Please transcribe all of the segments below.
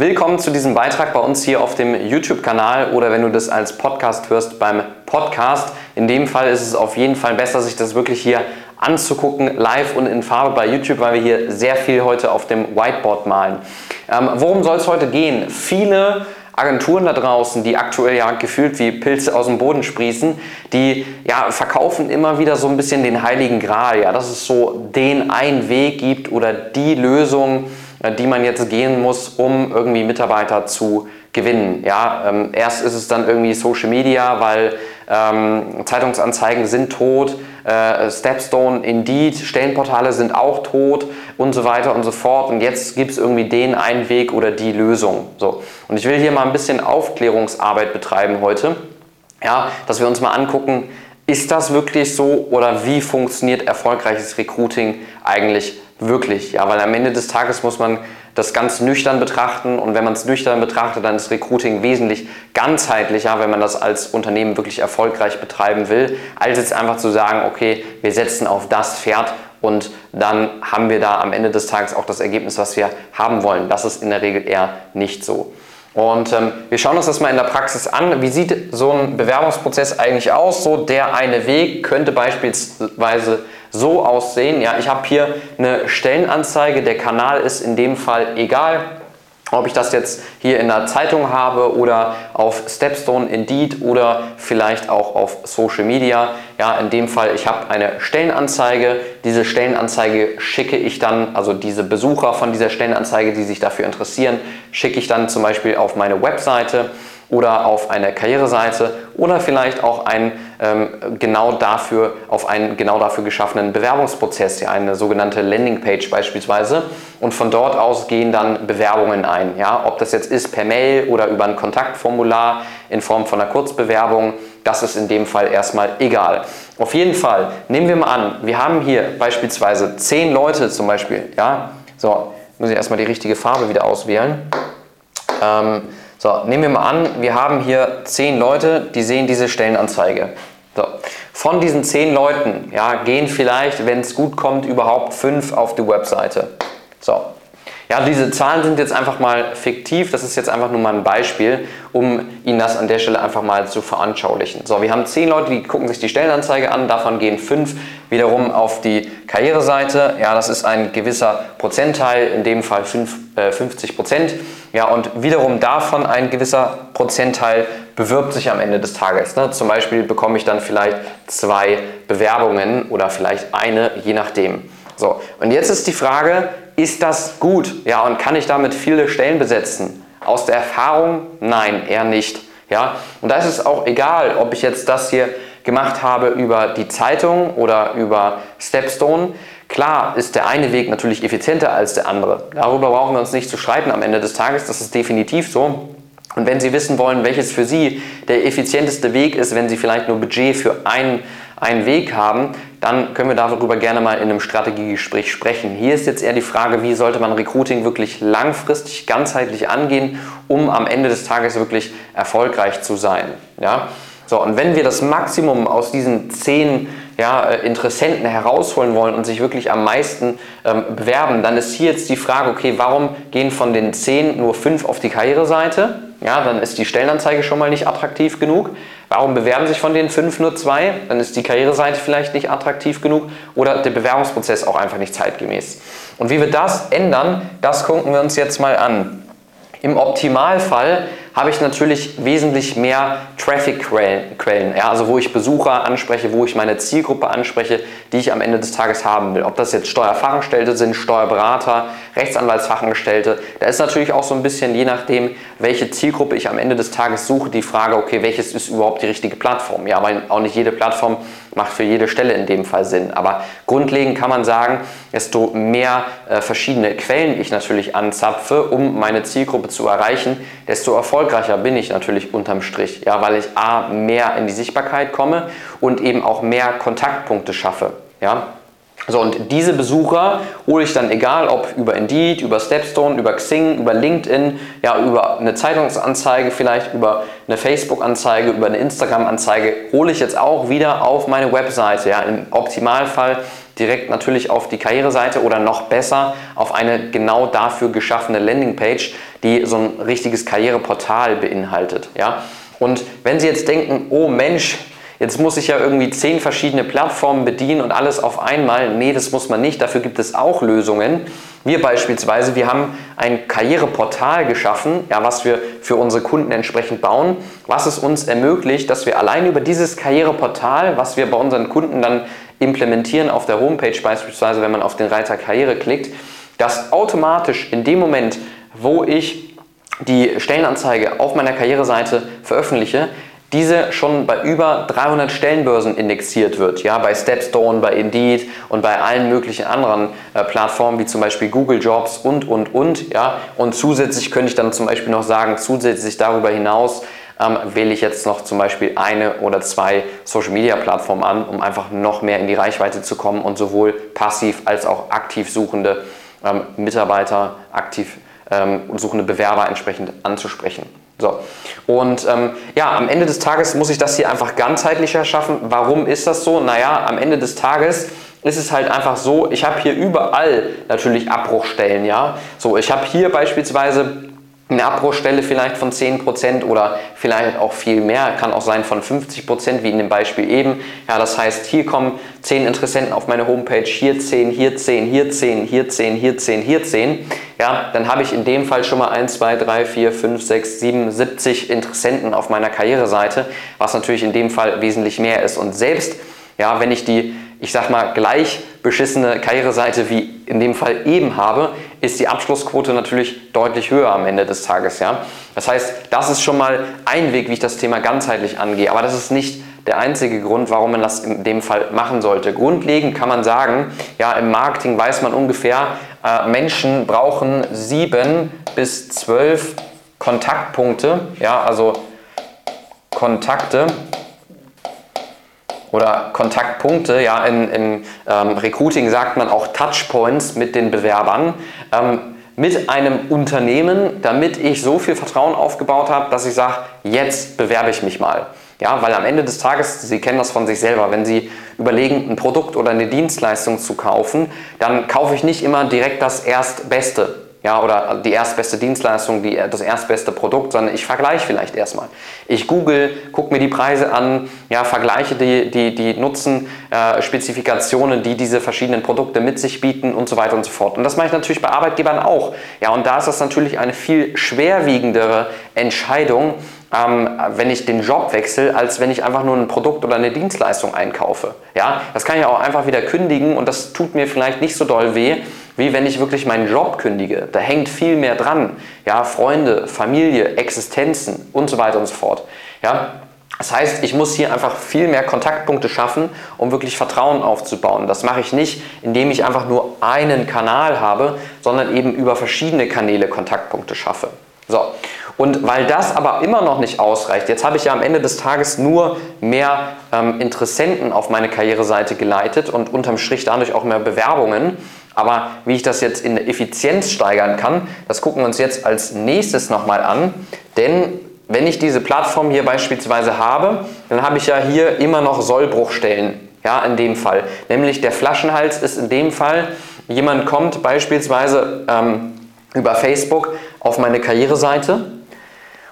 Willkommen zu diesem Beitrag bei uns hier auf dem YouTube-Kanal oder wenn du das als Podcast hörst beim Podcast. In dem Fall ist es auf jeden Fall besser, sich das wirklich hier anzugucken, live und in Farbe bei YouTube, weil wir hier sehr viel heute auf dem Whiteboard malen. Ähm, worum soll es heute gehen? Viele Agenturen da draußen, die aktuell ja gefühlt wie Pilze aus dem Boden sprießen, die ja verkaufen immer wieder so ein bisschen den heiligen Gral, ja, dass es so den einen Weg gibt oder die Lösung, die man jetzt gehen muss, um irgendwie Mitarbeiter zu gewinnen. Ja, ähm, erst ist es dann irgendwie Social Media, weil ähm, Zeitungsanzeigen sind tot, äh, Stepstone, Indeed, Stellenportale sind auch tot und so weiter und so fort. Und jetzt gibt es irgendwie den einen Weg oder die Lösung. So. Und ich will hier mal ein bisschen Aufklärungsarbeit betreiben heute, ja, dass wir uns mal angucken, ist das wirklich so oder wie funktioniert erfolgreiches Recruiting eigentlich wirklich? Ja, weil am Ende des Tages muss man das ganz nüchtern betrachten und wenn man es nüchtern betrachtet, dann ist Recruiting wesentlich ganzheitlicher, wenn man das als Unternehmen wirklich erfolgreich betreiben will, als jetzt einfach zu sagen, okay, wir setzen auf das Pferd und dann haben wir da am Ende des Tages auch das Ergebnis, was wir haben wollen. Das ist in der Regel eher nicht so. Und ähm, wir schauen uns das mal in der Praxis an. Wie sieht so ein Bewerbungsprozess eigentlich aus? So der eine Weg könnte beispielsweise so aussehen. Ja, ich habe hier eine Stellenanzeige. Der Kanal ist in dem Fall egal. Ob ich das jetzt hier in der Zeitung habe oder auf Stepstone, Indeed oder vielleicht auch auf Social Media. Ja, in dem Fall, ich habe eine Stellenanzeige. Diese Stellenanzeige schicke ich dann, also diese Besucher von dieser Stellenanzeige, die sich dafür interessieren, schicke ich dann zum Beispiel auf meine Webseite oder auf eine Karriereseite oder vielleicht auch ein, ähm, genau dafür, auf einen genau dafür geschaffenen Bewerbungsprozess, ja, eine sogenannte Landingpage beispielsweise. Und von dort aus gehen dann Bewerbungen ein. Ja? Ob das jetzt ist per Mail oder über ein Kontaktformular in Form von einer Kurzbewerbung, das ist in dem Fall erstmal egal. Auf jeden Fall, nehmen wir mal an, wir haben hier beispielsweise zehn Leute zum Beispiel. Ja? So, muss ich erstmal die richtige Farbe wieder auswählen. Ähm, so, nehmen wir mal an, wir haben hier zehn Leute, die sehen diese Stellenanzeige. So. Von diesen zehn Leuten ja, gehen vielleicht, wenn es gut kommt, überhaupt fünf auf die Webseite. So. Ja, diese Zahlen sind jetzt einfach mal fiktiv. Das ist jetzt einfach nur mal ein Beispiel, um Ihnen das an der Stelle einfach mal zu veranschaulichen. So, wir haben zehn Leute, die gucken sich die Stellenanzeige an. Davon gehen fünf wiederum auf die Karriereseite. Ja, das ist ein gewisser Prozentteil, in dem Fall fünf, äh, 50 Prozent. Ja, und wiederum davon ein gewisser Prozentteil bewirbt sich am Ende des Tages. Ne? Zum Beispiel bekomme ich dann vielleicht zwei Bewerbungen oder vielleicht eine, je nachdem. So, und jetzt ist die Frage, ist das gut? Ja, und kann ich damit viele Stellen besetzen? Aus der Erfahrung? Nein, eher nicht. Ja, und da ist es auch egal, ob ich jetzt das hier gemacht habe über die Zeitung oder über Stepstone. Klar ist der eine Weg natürlich effizienter als der andere. Darüber brauchen wir uns nicht zu streiten am Ende des Tages. Das ist definitiv so. Und wenn Sie wissen wollen, welches für Sie der effizienteste Weg ist, wenn Sie vielleicht nur Budget für einen, einen Weg haben, dann können wir darüber gerne mal in einem Strategiegespräch sprechen. Hier ist jetzt eher die Frage, wie sollte man Recruiting wirklich langfristig, ganzheitlich angehen, um am Ende des Tages wirklich erfolgreich zu sein. Ja? So, und wenn wir das Maximum aus diesen zehn ja, äh, Interessenten herausholen wollen und sich wirklich am meisten ähm, bewerben, dann ist hier jetzt die Frage, okay, warum gehen von den zehn nur fünf auf die Karriereseite? Ja, dann ist die Stellenanzeige schon mal nicht attraktiv genug. Warum bewerben sich von den fünf nur zwei? Dann ist die Karriereseite vielleicht nicht attraktiv genug oder der Bewerbungsprozess auch einfach nicht zeitgemäß. Und wie wir das ändern, das gucken wir uns jetzt mal an. Im Optimalfall habe ich natürlich wesentlich mehr Traffic-Quellen, ja, also wo ich Besucher anspreche, wo ich meine Zielgruppe anspreche, die ich am Ende des Tages haben will. Ob das jetzt Steuerfachangestellte sind, Steuerberater, Rechtsanwaltsfachangestellte, da ist natürlich auch so ein bisschen, je nachdem, welche Zielgruppe ich am Ende des Tages suche, die Frage, okay, welches ist überhaupt die richtige Plattform? Ja, weil auch nicht jede Plattform macht für jede Stelle in dem Fall Sinn. Aber grundlegend kann man sagen, desto mehr äh, verschiedene Quellen ich natürlich anzapfe, um meine Zielgruppe zu erreichen, desto erfolgreicher bin ich natürlich unterm Strich. Ja, weil ich A, mehr in die Sichtbarkeit komme und eben auch mehr Kontaktpunkte schaffe. Ja, so, und diese Besucher hole ich dann egal, ob über Indeed, über Stepstone, über Xing, über LinkedIn, ja, über eine Zeitungsanzeige, vielleicht über eine Facebook-Anzeige, über eine Instagram-Anzeige, hole ich jetzt auch wieder auf meine Webseite. Ja, Im Optimalfall direkt natürlich auf die Karriereseite oder noch besser auf eine genau dafür geschaffene Landingpage, die so ein richtiges Karriereportal beinhaltet. Ja? Und wenn Sie jetzt denken, oh Mensch, jetzt muss ich ja irgendwie zehn verschiedene Plattformen bedienen und alles auf einmal. Nee, das muss man nicht. Dafür gibt es auch Lösungen. Wir beispielsweise, wir haben ein Karriereportal geschaffen, ja, was wir für unsere Kunden entsprechend bauen, was es uns ermöglicht, dass wir allein über dieses Karriereportal, was wir bei unseren Kunden dann implementieren auf der Homepage beispielsweise, wenn man auf den Reiter Karriere klickt, dass automatisch in dem Moment, wo ich die Stellenanzeige auf meiner Karriereseite veröffentliche, diese schon bei über 300 Stellenbörsen indexiert wird, ja, bei Stepstone, bei Indeed und bei allen möglichen anderen äh, Plattformen wie zum Beispiel Google Jobs und und und, ja, und zusätzlich könnte ich dann zum Beispiel noch sagen, zusätzlich darüber hinaus ähm, wähle ich jetzt noch zum Beispiel eine oder zwei Social Media Plattformen an, um einfach noch mehr in die Reichweite zu kommen und sowohl passiv als auch aktiv suchende ähm, Mitarbeiter, aktiv ähm, suchende Bewerber entsprechend anzusprechen. So. Und ähm, ja, am Ende des Tages muss ich das hier einfach ganzheitlicher schaffen. Warum ist das so? Naja, am Ende des Tages ist es halt einfach so, ich habe hier überall natürlich Abbruchstellen, ja. So, ich habe hier beispielsweise eine Abbruchstelle vielleicht von 10% oder vielleicht auch viel mehr, kann auch sein von 50%, wie in dem Beispiel eben. Ja, das heißt, hier kommen 10 Interessenten auf meine Homepage, hier 10, hier 10, hier 10, hier 10, hier 10, hier 10. Ja, dann habe ich in dem Fall schon mal 1, 2, 3, 4, 5, 6, 7, 70 Interessenten auf meiner Karriereseite, was natürlich in dem Fall wesentlich mehr ist. Und selbst, ja, wenn ich die ich sag mal, gleich beschissene Karriereseite wie in dem Fall eben habe, ist die Abschlussquote natürlich deutlich höher am Ende des Tages. Ja? Das heißt, das ist schon mal ein Weg, wie ich das Thema ganzheitlich angehe. Aber das ist nicht der einzige Grund, warum man das in dem Fall machen sollte. Grundlegend kann man sagen, ja, im Marketing weiß man ungefähr, äh, Menschen brauchen sieben bis zwölf Kontaktpunkte, ja, also Kontakte, oder Kontaktpunkte. Ja, in, in ähm, Recruiting sagt man auch Touchpoints mit den Bewerbern. Ähm, mit einem Unternehmen, damit ich so viel Vertrauen aufgebaut habe, dass ich sage, jetzt bewerbe ich mich mal. Ja, weil am Ende des Tages, Sie kennen das von sich selber, wenn Sie überlegen, ein Produkt oder eine Dienstleistung zu kaufen, dann kaufe ich nicht immer direkt das Erstbeste ja, oder die erstbeste Dienstleistung, die, das erstbeste Produkt, sondern ich vergleiche vielleicht erstmal. Ich google, gucke mir die Preise an, ja, vergleiche die, die, die Nutzenspezifikationen, äh, die diese verschiedenen Produkte mit sich bieten und so weiter und so fort. Und das mache ich natürlich bei Arbeitgebern auch. Ja, und da ist das natürlich eine viel schwerwiegendere Entscheidung, ähm, wenn ich den Job wechsle, als wenn ich einfach nur ein Produkt oder eine Dienstleistung einkaufe. Ja, das kann ich auch einfach wieder kündigen und das tut mir vielleicht nicht so doll weh, wie wenn ich wirklich meinen Job kündige. Da hängt viel mehr dran. Ja, Freunde, Familie, Existenzen und so weiter und so fort. Ja, das heißt, ich muss hier einfach viel mehr Kontaktpunkte schaffen, um wirklich Vertrauen aufzubauen. Das mache ich nicht, indem ich einfach nur einen Kanal habe, sondern eben über verschiedene Kanäle Kontaktpunkte schaffe. So, und weil das aber immer noch nicht ausreicht, jetzt habe ich ja am Ende des Tages nur mehr ähm, Interessenten auf meine Karriereseite geleitet und unterm Strich dadurch auch mehr Bewerbungen. Aber wie ich das jetzt in der Effizienz steigern kann, das gucken wir uns jetzt als nächstes nochmal an. Denn wenn ich diese Plattform hier beispielsweise habe, dann habe ich ja hier immer noch Sollbruchstellen. Ja, in dem Fall. Nämlich der Flaschenhals ist in dem Fall, jemand kommt beispielsweise ähm, über Facebook auf meine Karriereseite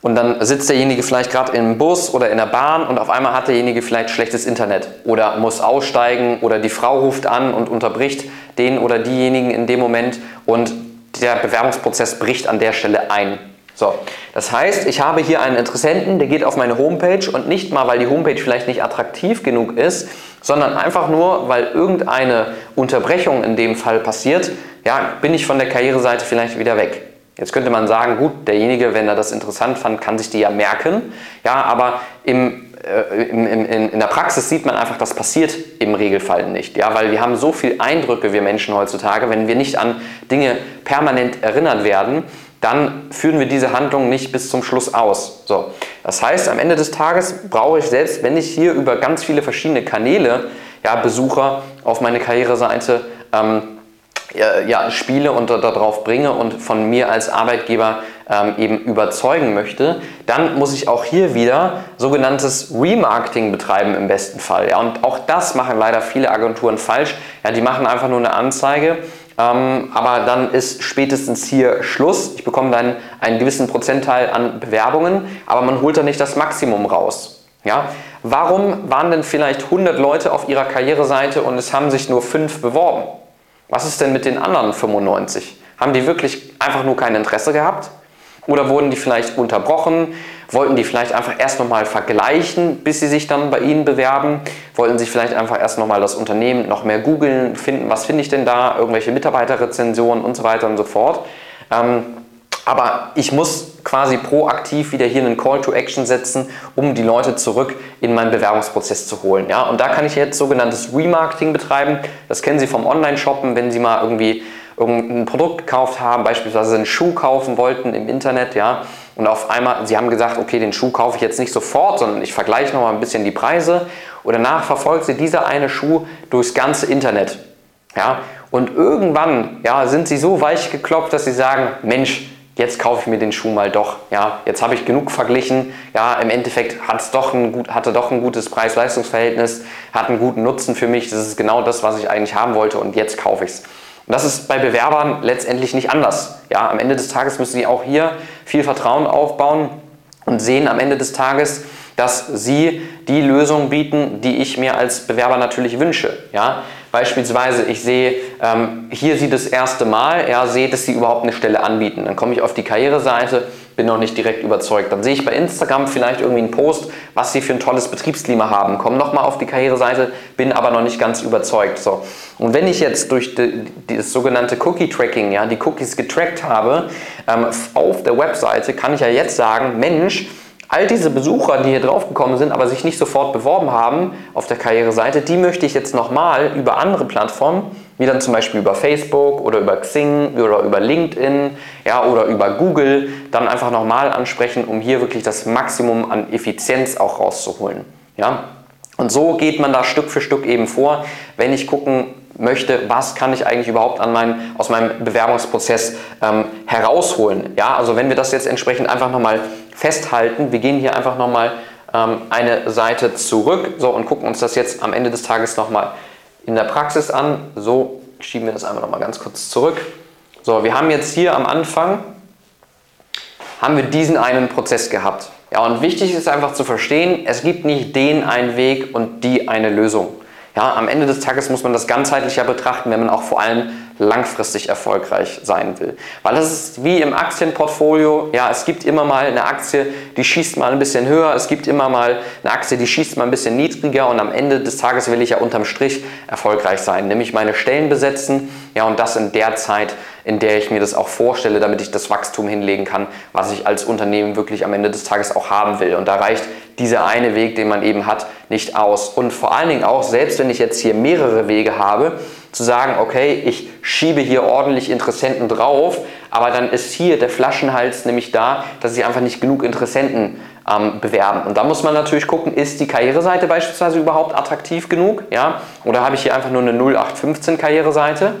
und dann sitzt derjenige vielleicht gerade im Bus oder in der Bahn und auf einmal hat derjenige vielleicht schlechtes Internet oder muss aussteigen oder die Frau ruft an und unterbricht den oder diejenigen in dem Moment und der Bewerbungsprozess bricht an der Stelle ein. So, das heißt, ich habe hier einen Interessenten, der geht auf meine Homepage und nicht mal, weil die Homepage vielleicht nicht attraktiv genug ist, sondern einfach nur, weil irgendeine Unterbrechung in dem Fall passiert, ja, bin ich von der Karriereseite vielleicht wieder weg. Jetzt könnte man sagen, gut, derjenige, wenn er das interessant fand, kann sich die ja merken. Ja, aber im, äh, im, in, in der Praxis sieht man einfach, das passiert im Regelfall nicht. Ja, weil wir haben so viele Eindrücke, wir Menschen heutzutage, wenn wir nicht an Dinge permanent erinnert werden, dann führen wir diese Handlung nicht bis zum Schluss aus. So. Das heißt, am Ende des Tages brauche ich selbst, wenn ich hier über ganz viele verschiedene Kanäle ja, Besucher auf meine Karriereseite ähm, ja, spiele und darauf bringe und von mir als Arbeitgeber ähm, eben überzeugen möchte, dann muss ich auch hier wieder sogenanntes Remarketing betreiben im besten Fall. Ja, und auch das machen leider viele Agenturen falsch. Ja, die machen einfach nur eine Anzeige, ähm, aber dann ist spätestens hier Schluss. Ich bekomme dann einen gewissen Prozentteil an Bewerbungen, aber man holt da nicht das Maximum raus. Ja? Warum waren denn vielleicht 100 Leute auf ihrer Karriereseite und es haben sich nur 5 beworben? Was ist denn mit den anderen 95? Haben die wirklich einfach nur kein Interesse gehabt? Oder wurden die vielleicht unterbrochen? Wollten die vielleicht einfach erst nochmal vergleichen, bis sie sich dann bei Ihnen bewerben? Wollten sie vielleicht einfach erst nochmal das Unternehmen noch mehr googeln, finden, was finde ich denn da? Irgendwelche Mitarbeiterrezensionen und so weiter und so fort. Ähm, aber ich muss quasi proaktiv wieder hier einen Call to Action setzen, um die Leute zurück in meinen Bewerbungsprozess zu holen. Ja? Und da kann ich jetzt sogenanntes Remarketing betreiben. Das kennen Sie vom Online-Shoppen, wenn Sie mal irgendwie irgendein Produkt gekauft haben, beispielsweise einen Schuh kaufen wollten im Internet, ja, und auf einmal, sie haben gesagt, okay, den Schuh kaufe ich jetzt nicht sofort, sondern ich vergleiche noch mal ein bisschen die Preise und danach verfolgt sie dieser eine Schuh durchs ganze Internet, ja, und irgendwann, ja, sind sie so weich geklopft, dass sie sagen, Mensch, jetzt kaufe ich mir den Schuh mal doch. Ja, jetzt habe ich genug verglichen. Ja, im Endeffekt hat's doch ein gut, hatte doch ein gutes Preis-Leistungs-Verhältnis, hat einen guten Nutzen für mich. Das ist genau das, was ich eigentlich haben wollte und jetzt kaufe ich es. Und das ist bei Bewerbern letztendlich nicht anders. Ja, am Ende des Tages müssen sie auch hier viel Vertrauen aufbauen und sehen am Ende des Tages, dass sie die Lösung bieten, die ich mir als Bewerber natürlich wünsche. Ja, Beispielsweise, ich sehe, ähm, hier sie das erste Mal, ja, sehe, dass sie überhaupt eine Stelle anbieten. Dann komme ich auf die Karriereseite, bin noch nicht direkt überzeugt. Dann sehe ich bei Instagram vielleicht irgendwie einen Post, was sie für ein tolles Betriebsklima haben. Komme nochmal auf die Karriereseite, bin aber noch nicht ganz überzeugt. So. Und wenn ich jetzt durch die, das sogenannte Cookie-Tracking, ja, die Cookies getrackt habe, ähm, auf der Webseite, kann ich ja jetzt sagen, Mensch, All diese Besucher, die hier drauf gekommen sind, aber sich nicht sofort beworben haben auf der Karriereseite, die möchte ich jetzt nochmal über andere Plattformen, wie dann zum Beispiel über Facebook oder über Xing oder über LinkedIn ja, oder über Google, dann einfach nochmal ansprechen, um hier wirklich das Maximum an Effizienz auch rauszuholen. Ja? Und so geht man da Stück für Stück eben vor, wenn ich gucken möchte, was kann ich eigentlich überhaupt an mein, aus meinem Bewerbungsprozess ähm, herausholen. Ja, also wenn wir das jetzt entsprechend einfach nochmal festhalten, wir gehen hier einfach nochmal ähm, eine Seite zurück so, und gucken uns das jetzt am Ende des Tages nochmal in der Praxis an. So schieben wir das einfach nochmal ganz kurz zurück. So, wir haben jetzt hier am Anfang haben wir diesen einen Prozess gehabt. Ja, und wichtig ist einfach zu verstehen, es gibt nicht den einen Weg und die eine Lösung. Ja, am Ende des Tages muss man das ganzheitlicher betrachten, wenn man auch vor allem langfristig erfolgreich sein will. Weil das ist wie im Aktienportfolio, ja, es gibt immer mal eine Aktie, die schießt mal ein bisschen höher, es gibt immer mal eine Aktie, die schießt mal ein bisschen niedriger und am Ende des Tages will ich ja unterm Strich erfolgreich sein, nämlich meine Stellen besetzen, ja, und das in der Zeit, in der ich mir das auch vorstelle, damit ich das Wachstum hinlegen kann, was ich als Unternehmen wirklich am Ende des Tages auch haben will. Und da reicht dieser eine Weg, den man eben hat, nicht aus. Und vor allen Dingen auch, selbst wenn ich jetzt hier mehrere Wege habe, zu sagen, okay, ich schiebe hier ordentlich Interessenten drauf, aber dann ist hier der Flaschenhals nämlich da, dass ich einfach nicht genug Interessenten ähm, bewerben. Und da muss man natürlich gucken, ist die Karriereseite beispielsweise überhaupt attraktiv genug? Ja? Oder habe ich hier einfach nur eine 0815 Karriereseite?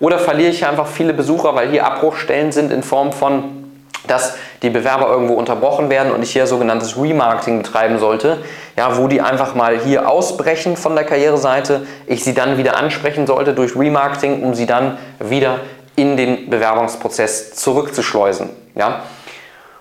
Oder verliere ich hier einfach viele Besucher, weil hier Abbruchstellen sind in Form von dass die Bewerber irgendwo unterbrochen werden und ich hier sogenanntes Remarketing betreiben sollte, ja, wo die einfach mal hier ausbrechen von der Karriereseite, ich sie dann wieder ansprechen sollte durch Remarketing, um sie dann wieder in den Bewerbungsprozess zurückzuschleusen. Ja.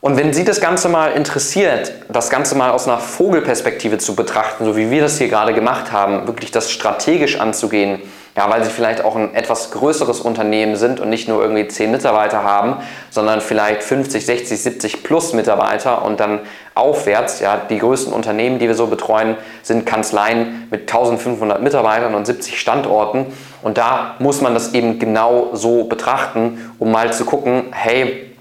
Und wenn Sie das Ganze mal interessiert, das Ganze mal aus einer Vogelperspektive zu betrachten, so wie wir das hier gerade gemacht haben, wirklich das strategisch anzugehen, ja, weil sie vielleicht auch ein etwas größeres Unternehmen sind und nicht nur irgendwie 10 Mitarbeiter haben, sondern vielleicht 50, 60, 70 plus Mitarbeiter und dann aufwärts. Ja, die größten Unternehmen, die wir so betreuen, sind Kanzleien mit 1500 Mitarbeitern und 70 Standorten. Und da muss man das eben genau so betrachten, um mal zu gucken, hey,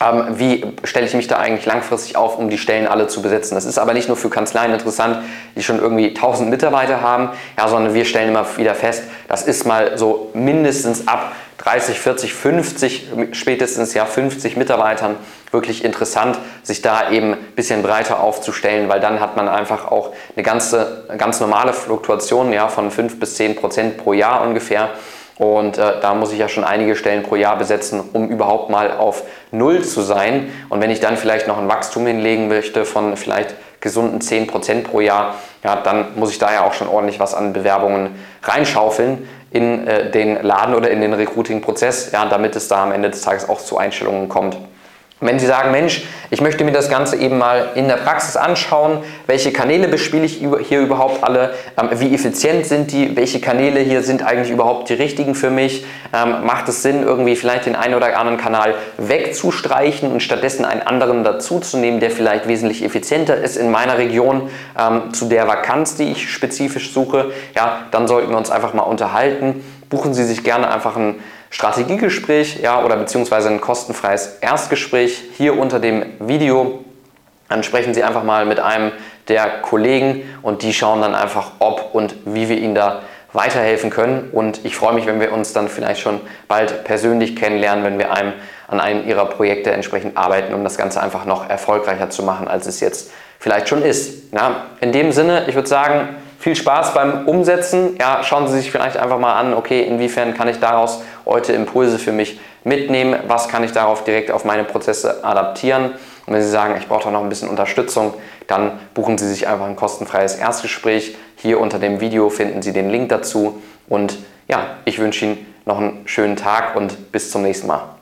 ähm, wie stelle ich mich da eigentlich langfristig auf, um die Stellen alle zu besetzen. Das ist aber nicht nur für Kanzleien interessant, die schon irgendwie 1000 Mitarbeiter haben, ja, sondern wir stellen immer wieder fest, das ist mal so mindestens ab 30, 40, 50, spätestens ja 50 Mitarbeitern wirklich interessant, sich da eben ein bisschen breiter aufzustellen, weil dann hat man einfach auch eine ganze, ganz normale Fluktuation ja, von 5 bis 10 Prozent pro Jahr ungefähr Und äh, da muss ich ja schon einige Stellen pro Jahr besetzen, um überhaupt mal auf Null zu sein. Und wenn ich dann vielleicht noch ein Wachstum hinlegen möchte von vielleicht gesunden 10% pro Jahr, ja, dann muss ich da ja auch schon ordentlich was an Bewerbungen reinschaufeln in äh, den Laden oder in den Recruiting-Prozess, ja, damit es da am Ende des Tages auch zu Einstellungen kommt. Wenn Sie sagen, Mensch, ich möchte mir das Ganze eben mal in der Praxis anschauen, welche Kanäle bespiele ich hier überhaupt alle, ähm, wie effizient sind die, welche Kanäle hier sind eigentlich überhaupt die richtigen für mich, ähm, macht es Sinn, irgendwie vielleicht den einen oder anderen Kanal wegzustreichen und stattdessen einen anderen dazuzunehmen, der vielleicht wesentlich effizienter ist in meiner Region ähm, zu der Vakanz, die ich spezifisch suche, ja, dann sollten wir uns einfach mal unterhalten. Buchen Sie sich gerne einfach ein Strategiegespräch ja, oder beziehungsweise ein kostenfreies Erstgespräch hier unter dem Video. Dann sprechen Sie einfach mal mit einem der Kollegen und die schauen dann einfach, ob und wie wir Ihnen da weiterhelfen können. Und ich freue mich, wenn wir uns dann vielleicht schon bald persönlich kennenlernen, wenn wir einem an einem Ihrer Projekte entsprechend arbeiten, um das Ganze einfach noch erfolgreicher zu machen, als es jetzt vielleicht schon ist. Ja, in dem Sinne, ich würde sagen, viel Spaß beim Umsetzen. Ja, schauen Sie sich vielleicht einfach mal an, okay, inwiefern kann ich daraus heute Impulse für mich mitnehmen, was kann ich darauf direkt auf meine Prozesse adaptieren. Und wenn Sie sagen, ich brauche da noch ein bisschen Unterstützung, dann buchen Sie sich einfach ein kostenfreies Erstgespräch. Hier unter dem Video finden Sie den Link dazu. Und ja, ich wünsche Ihnen noch einen schönen Tag und bis zum nächsten Mal.